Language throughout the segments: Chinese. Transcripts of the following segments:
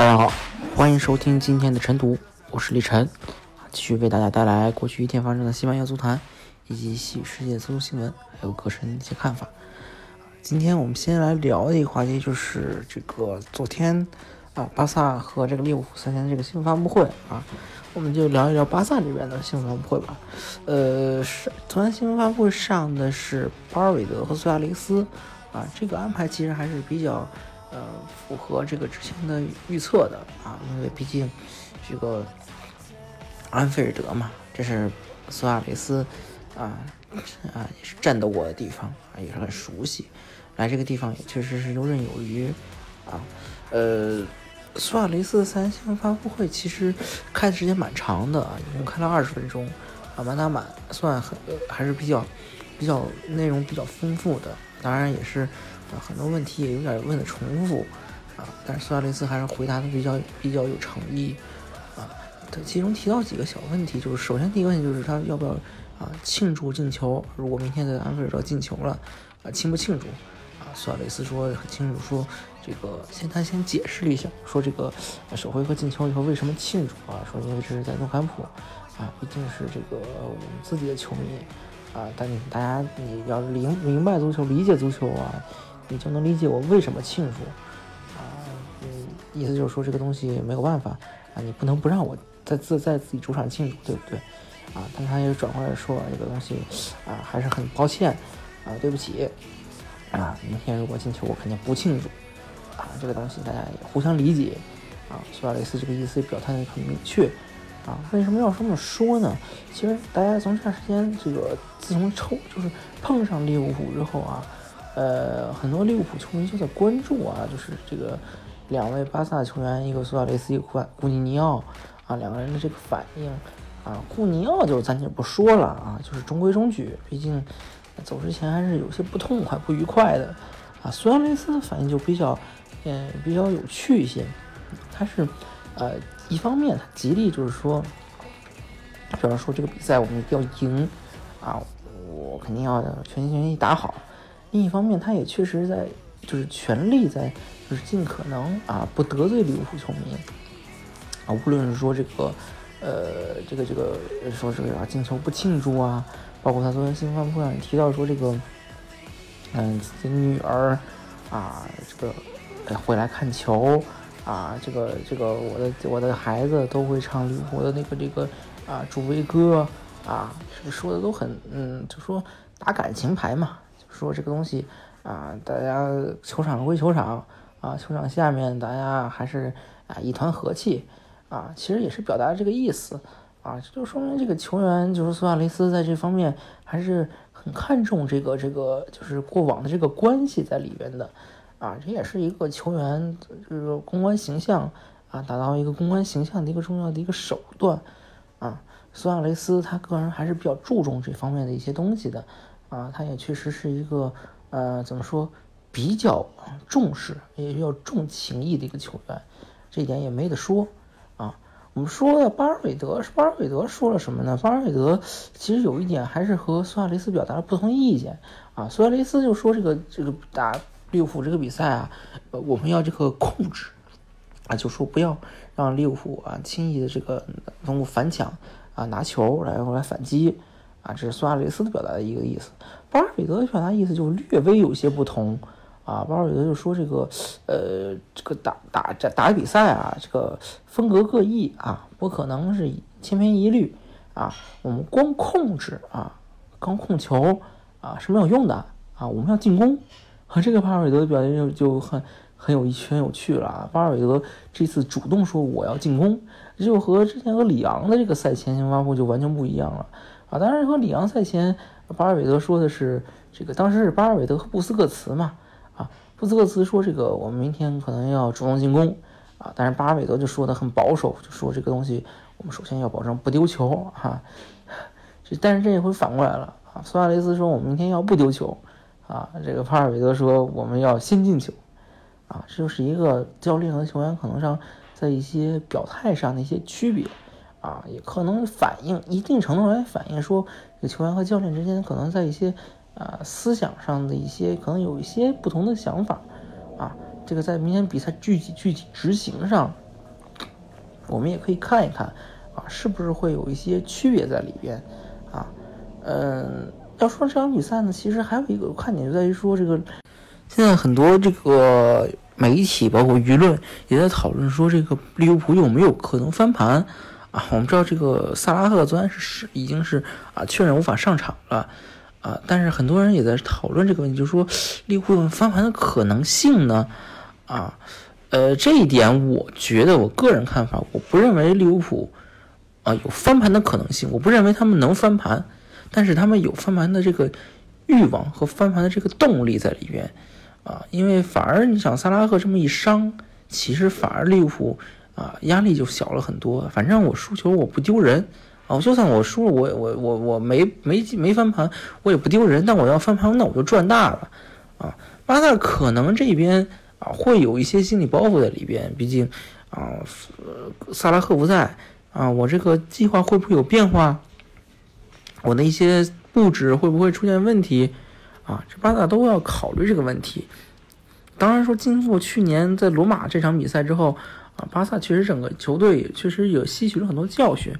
大家好，欢迎收听今天的晨读，我是李晨，继续为大家带来过去一天发生的西班牙足坛以及西世界足球新闻，还有个人的一些看法。今天我们先来聊的一个话题就是这个昨天啊，巴萨和这个利物浦三天的这个新闻发布会啊，我们就聊一聊巴萨这边的新闻发布会吧。呃，是昨天新闻发布会上的是巴尔韦德和苏亚雷斯啊，这个安排其实还是比较。呃，符合这个之前的预测的啊，因为毕竟这个安菲尔德嘛，这是苏亚雷斯啊啊也是战斗过的地方啊，也是很熟悉，来这个地方也确实是游刃有余啊。呃，苏亚雷斯的三星发布会其实开的时间蛮长的啊，一共开了二十分钟啊，满打满算很还是比较比较内容比较丰富的，当然也是。很多问题也有点问的重复，啊，但是苏亚雷斯还是回答的比较比较有诚意，啊，他其中提到几个小问题，就是首先第一个问题就是他要不要啊庆祝进球，如果明天的安菲尔德进球了，啊庆不庆祝？啊，苏亚雷斯说很清楚，说这个先他先解释了一下，说这个首回合进球以后为什么庆祝啊？说因为这是在诺坎普，啊，毕竟是这个我们自己的球迷，啊，但大家你要明明白足球，理解足球啊。你就能理解我为什么庆祝，啊，嗯，意思就是说这个东西没有办法啊，你不能不让我在自在自己主场庆祝，对不对？啊，但他也转过来说这个东西啊，还是很抱歉啊，对不起啊，明天如果进球我肯定不庆祝啊，这个东西大家也互相理解啊。苏亚雷斯这个意思表态的很明确啊，为什么要这么说呢？其实大家从这段时间这个自从抽就是碰上利物浦之后啊。呃，很多利物浦球迷就在关注啊，就是这个两位巴萨球员，一个苏亚雷斯，一个库库尼尼奥啊，两个人的这个反应啊，库尼奥就咱就不说了啊，就是中规中矩，毕竟走之前还是有些不痛快、不愉快的啊。苏亚雷斯的反应就比较，嗯，比较有趣一些，他是呃，一方面他极力就是说，比方说这个比赛我们一定要赢啊，我肯定要全心全意打好。另一方面，他也确实在，就是全力在，就是尽可能啊，不得罪利物浦球迷啊。无论是说这个，呃，这个这个说这个啊进球不庆祝啊，包括他昨天新闻发布会上提到说这个，嗯，自己女儿啊，这个回来看球啊，这个这个我的我的孩子都会唱利物浦的那个这个啊助威歌啊，这个说的都很嗯，就说打感情牌嘛。说这个东西啊，大家球场归球场啊，球场下面大家还是啊一团和气啊，其实也是表达这个意思啊，这就说明这个球员就是苏亚雷斯在这方面还是很看重这个这个就是过往的这个关系在里边的啊，这也是一个球员这个公关形象啊，达到一个公关形象的一个重要的一个手段啊，苏亚雷斯他个人还是比较注重这方面的一些东西的。啊，他也确实是一个，呃，怎么说，比较重视，也比较重情义的一个球员，这一点也没得说。啊，我们说的巴尔韦德，巴尔韦德说了什么呢？巴尔韦德其实有一点还是和苏亚雷斯表达了不同意见。啊，苏亚雷斯就说这个这个打利物浦这个比赛啊，我们要这个控制，啊，就说不要让利物浦啊轻易的这个通过反抢啊拿球然后来反击。啊，这是苏亚雷斯的表达的一个意思，巴尔韦德的表达意思就略微有些不同啊。巴尔韦德就说这个，呃，这个打打打打比赛啊，这个风格各异啊，不可能是千篇一律啊。我们光控制啊，光控球啊是没有用的啊，我们要进攻。和 这个巴尔韦德的表现就就很很有一圈有趣了啊。巴尔韦德这次主动说我要进攻，就和之前和里昂的这个赛前新发布就完全不一样了。啊，当然和里昂赛前，巴尔韦德说的是这个，当时是巴尔韦德和布斯克茨嘛，啊，布斯克茨说这个我们明天可能要主动进攻啊，但是巴尔韦德就说的很保守，就说这个东西我们首先要保证不丢球哈。这但是这一回反过来了啊，苏亚雷斯说我们明天要不丢球啊，这个巴尔韦德说我们要先进球啊，这就是一个教练和球员可能上在一些表态上的一些区别啊，也可能反映一定程度上来反映说这个球员和教练之间可能在一些。啊，思想上的一些可能有一些不同的想法，啊，这个在明天比赛具体具体执行上，我们也可以看一看，啊，是不是会有一些区别在里边，啊，嗯，要说这场比赛呢，其实还有一个看点就在于说，这个现在很多这个媒体包括舆论也在讨论说，这个利物浦有没有可能翻盘，啊，我们知道这个萨拉赫昨天是已经是啊确认无法上场了。啊，但是很多人也在讨论这个问题，就是说利物浦翻盘的可能性呢？啊，呃，这一点我觉得我个人看法，我不认为利物浦啊有翻盘的可能性，我不认为他们能翻盘，但是他们有翻盘的这个欲望和翻盘的这个动力在里边啊，因为反而你想萨拉赫这么一伤，其实反而利物浦啊压力就小了很多，反正我输球我不丢人。哦，就算我输了，我我我我没没没翻盘，我也不丢人。但我要翻盘，那我就赚大了，啊！巴萨可能这边啊会有一些心理包袱在里边，毕竟啊，萨拉赫不在啊，我这个计划会不会有变化？我的一些布置会不会出现问题？啊，这巴萨都要考虑这个问题。当然说，经过去年在罗马这场比赛之后巴萨确实整个球队确实有吸取了很多教训。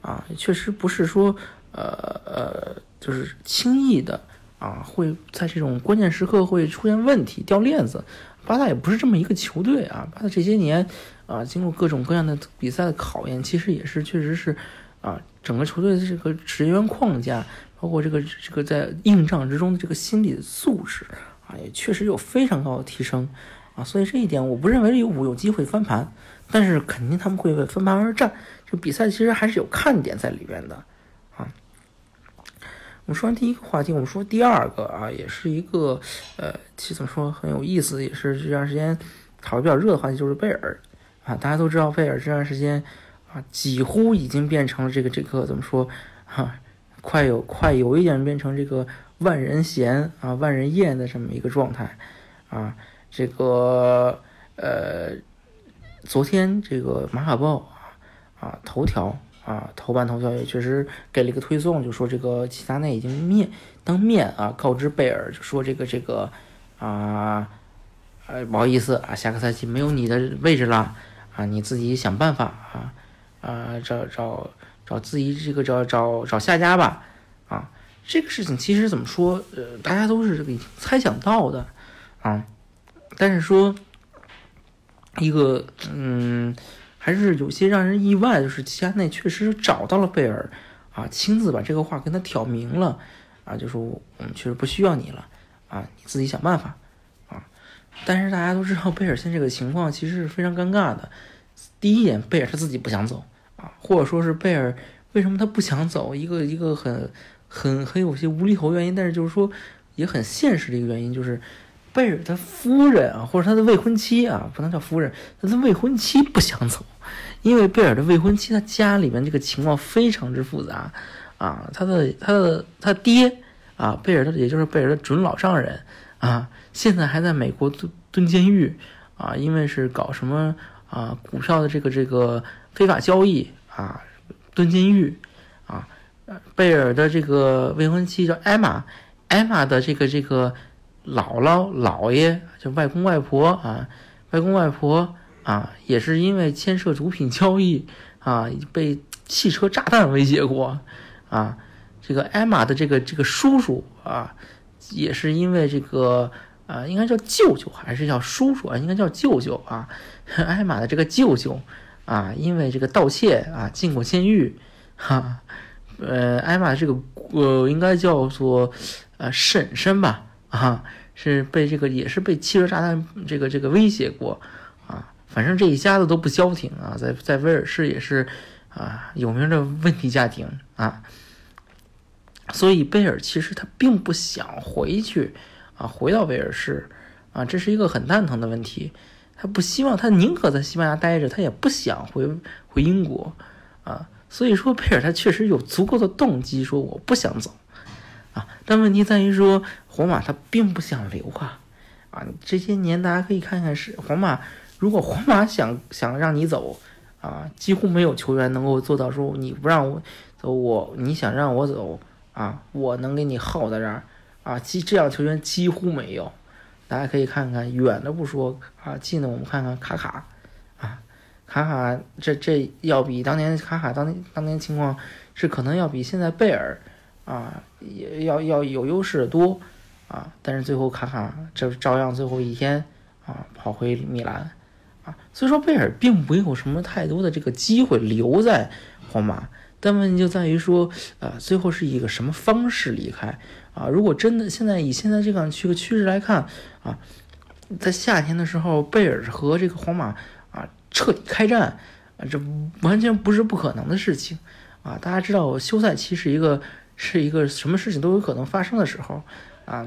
啊，确实不是说，呃呃，就是轻易的啊，会在这种关键时刻会出现问题掉链子。巴萨也不是这么一个球队啊，巴萨这些年啊，经过各种各样的比赛的考验，其实也是确实是啊，整个球队的这个职员框架，包括这个这个在硬仗之中的这个心理素质啊，也确实有非常高的提升啊，所以这一点我不认为利物浦有机会翻盘。但是肯定他们会为翻盘而战，就比赛其实还是有看点在里边的，啊。我们说完第一个话题，我们说第二个啊，也是一个呃，其实怎么说很有意思，也是这段时间讨论比较热的话题，就是贝尔啊。大家都知道贝尔这段时间啊，几乎已经变成了这个这个怎么说哈，快有快有一点变成这个万人嫌啊万人厌的这么一个状态啊，这个呃。昨天这个马卡报啊头条啊头版头条也确实给了一个推送，就说这个齐达内已经面当面啊告知贝尔，就说这个这个啊呃不好意思啊，下个赛季没有你的位置了啊，你自己想办法啊啊找找找自己这个找找找下家吧啊，这个事情其实怎么说呃大家都是这个猜想到的啊，但是说。一个嗯，还是有些让人意外，就是齐达内确实找到了贝尔，啊，亲自把这个话跟他挑明了，啊，就说我们确实不需要你了，啊，你自己想办法，啊，但是大家都知道贝尔现在这个情况其实是非常尴尬的。第一点，贝尔他自己不想走，啊，或者说是贝尔为什么他不想走，一个一个很很很有些无厘头原因，但是就是说也很现实的一个原因就是。贝尔的夫人啊，或者他的未婚妻啊，不能叫夫人，他的未婚妻不想走，因为贝尔的未婚妻他家里面这个情况非常之复杂啊，他的他的他爹啊，贝尔的也就是贝尔的准老丈人啊，现在还在美国蹲蹲监狱啊，因为是搞什么啊股票的这个这个非法交易啊，蹲监狱啊，贝尔的这个未婚妻叫艾玛，艾玛的这个这个。姥姥、姥爷，就外公外婆啊，外公外婆啊，也是因为牵涉毒品交易啊，被汽车炸弹威胁过啊。这个艾玛的这个这个叔叔啊，也是因为这个啊，应该叫舅舅还是叫叔叔啊？应该叫舅舅啊。艾玛的这个舅舅啊，因为这个盗窃啊，进过监狱哈。呃，艾玛这个呃，应该叫做呃婶婶吧。啊，是被这个也是被汽车炸弹这个这个威胁过，啊，反正这一家子都不消停啊，在在威尔士也是啊有名的问题家庭啊，所以贝尔其实他并不想回去啊，回到威尔士啊，这是一个很蛋疼的问题。他不希望，他宁可在西班牙待着，他也不想回回英国啊。所以说，贝尔他确实有足够的动机说我不想走啊。但问题在于说，皇马他并不想留啊啊！这些年大家可以看看是皇马，如果皇马想想让你走啊，几乎没有球员能够做到说你不让我走，我你想让我走啊，我能给你耗在这儿啊。其这样球员几乎没有。大家可以看看，远的不说啊，近的我们看看卡卡，啊，卡卡这这要比当年卡卡当年当年情况是可能要比现在贝尔啊也要要有优势的多啊，但是最后卡卡这照样最后一天啊跑回米兰啊，所以说贝尔并没有什么太多的这个机会留在皇马。但问题就在于说，呃，最后是以一个什么方式离开啊？如果真的现在以现在这个这个趋势来看啊，在夏天的时候，贝尔和这个皇马啊彻底开战啊，这完全不是不可能的事情啊！大家知道，休赛期是一个是一个什么事情都有可能发生的时候啊，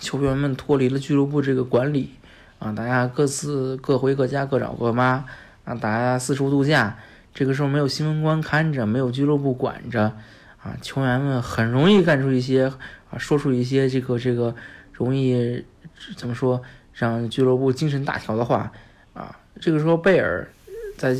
球员们脱离了俱乐部这个管理啊，大家各自各回各家，各找各妈啊，大家四处度假。这个时候没有新闻官看着，没有俱乐部管着，啊，球员们很容易干出一些啊，说出一些这个这个容易怎么说让俱乐部精神大条的话啊。这个时候贝尔在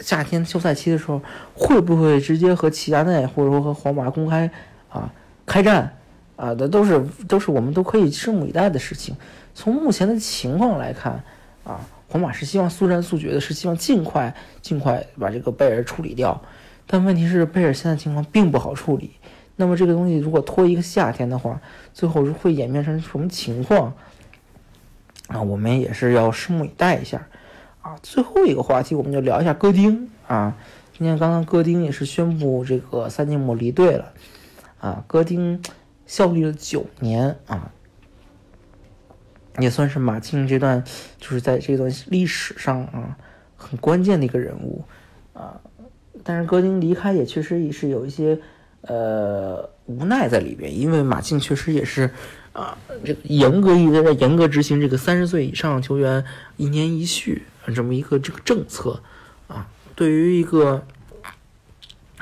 夏天休赛期的时候，会不会直接和齐达内或者说和皇马公开啊开战啊？这都是都是我们都可以拭目以待的事情。从目前的情况来看啊。皇马是希望速战速决的，是希望尽快尽快把这个贝尔处理掉。但问题是，贝尔现在情况并不好处理。那么这个东西如果拖一个夏天的话，最后会演变成什么情况？啊，我们也是要拭目以待一下。啊，最后一个话题，我们就聊一下戈丁啊。今天刚刚戈丁也是宣布这个赛季末离队了。啊，戈丁效力了九年啊。也算是马竞这段，就是在这段历史上啊，很关键的一个人物啊。但是戈丁离开也确实也是有一些呃无奈在里边，因为马竞确实也是啊，这个严格一直在严格执行这个三十岁以上球员一年一续这么一个这个政策啊。对于一个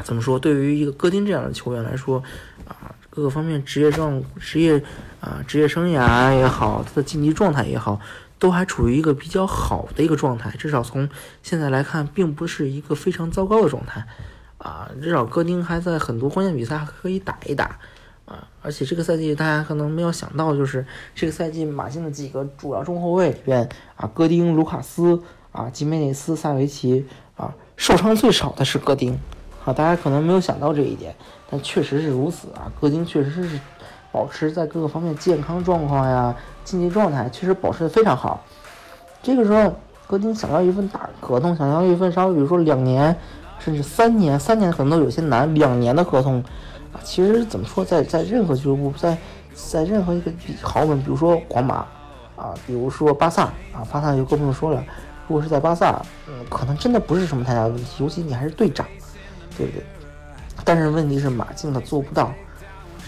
怎么说，对于一个戈丁这样的球员来说啊。各个方面，职业状、职业啊，职业生涯也好，他的竞技状态也好，都还处于一个比较好的一个状态。至少从现在来看，并不是一个非常糟糕的状态啊。至少戈丁还在很多关键比赛还可以打一打啊。而且这个赛季大家可能没有想到，就是这个赛季马竞的几个主要中后卫里边啊，戈丁、卢卡斯啊、吉梅内斯、萨维奇啊，受伤最少的是戈丁啊。大家可能没有想到这一点。但确实是如此啊，戈丁确实是保持在各个方面健康状况呀、竞技状态，确实保持的非常好。这个时候，戈丁想要一份大合同，想要一份稍微比如说两年，甚至三年，三年可能都有些难，两年的合同啊，其实怎么说，在在任何俱乐部，在在任何一个豪门，比如说皇马啊，比如说巴萨啊，巴萨就更不用说了。如果是在巴萨，嗯，可能真的不是什么太大的问题，尤其你还是队长，对不对？但是问题是马竞他做不到，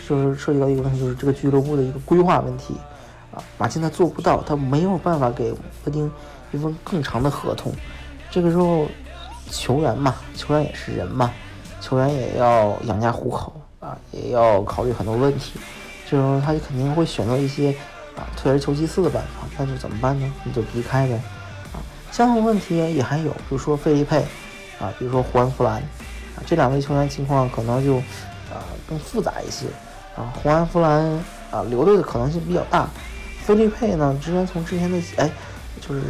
就是涉及到一个问题，就是这个俱乐部的一个规划问题啊。马竞他做不到，他没有办法给布丁一份更长的合同。这个时候，球员嘛，球员也是人嘛，球员也要养家糊口啊，也要考虑很多问题。这时候他就肯定会选择一些啊退而求其次的办法。那就怎么办呢？你就离开呗啊。相同问题也还有，比如说费利佩啊，比如说胡安弗兰啊。这两位球员情况可能就，啊，更复杂一些，啊，胡安弗兰啊留队的可能性比较大，菲利佩呢，之前从之前的哎，就是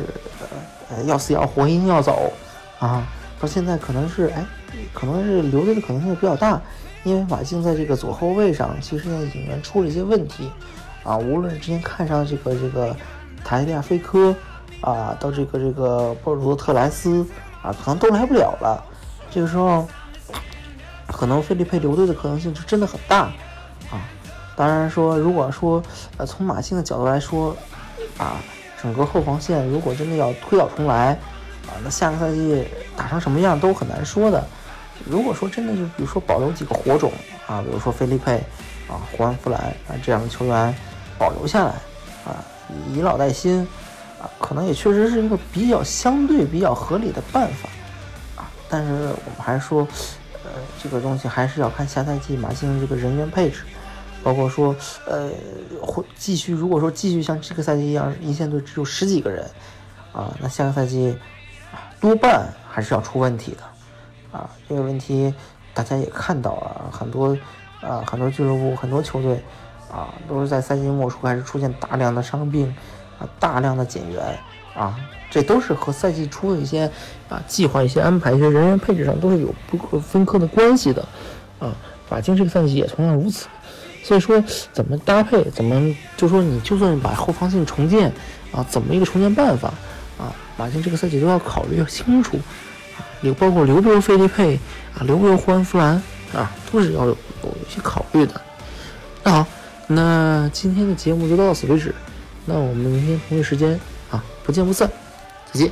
呃要死要活硬要走，啊，到现在可能是哎，可能是留队的可能性比较大，因为马竞在这个左后卫上其实现在引援出了一些问题，啊，无论是之前看上这个这个塔利亚菲科，啊，到这个这个波尔图特莱斯，啊，可能都来不了了，这个时候。可能费利佩留队的可能性就真的很大啊！当然说，如果说呃从马竞的角度来说，啊，整个后防线如果真的要推倒重来啊，那下个赛季打成什么样都很难说的。如果说真的就比如说保留几个火种啊，比如说菲利佩啊、胡安弗兰啊这样的球员保留下来啊，以老带新啊，可能也确实是一个比较相对比较合理的办法啊。但是我们还是说，呃，这个东西还是要看下赛季马竞这个人员配置，包括说，呃，会继续如果说继续像这个赛季一样，一线队只有十几个人啊，那下个赛季多半还是要出问题的啊。这个问题大家也看到了，很多啊，很多俱乐部、很多球队。啊，都是在赛季末初开始出现大量的伤病，啊，大量的减员，啊，这都是和赛季初的一些啊计划、一些安排、一些人员配置上都是有不可分割的关系的，啊，马竞这个赛季也同样如此，所以说怎么搭配，怎么就说你就算把后防线重建，啊，怎么一个重建办法，啊，马竞这个赛季都要考虑清楚，也，包括留不留费利佩，啊，留不留胡安弗兰，啊，都是要有有一些考虑的。那好。那今天的节目就到此为止，那我们明天同一时间啊，不见不散，再见。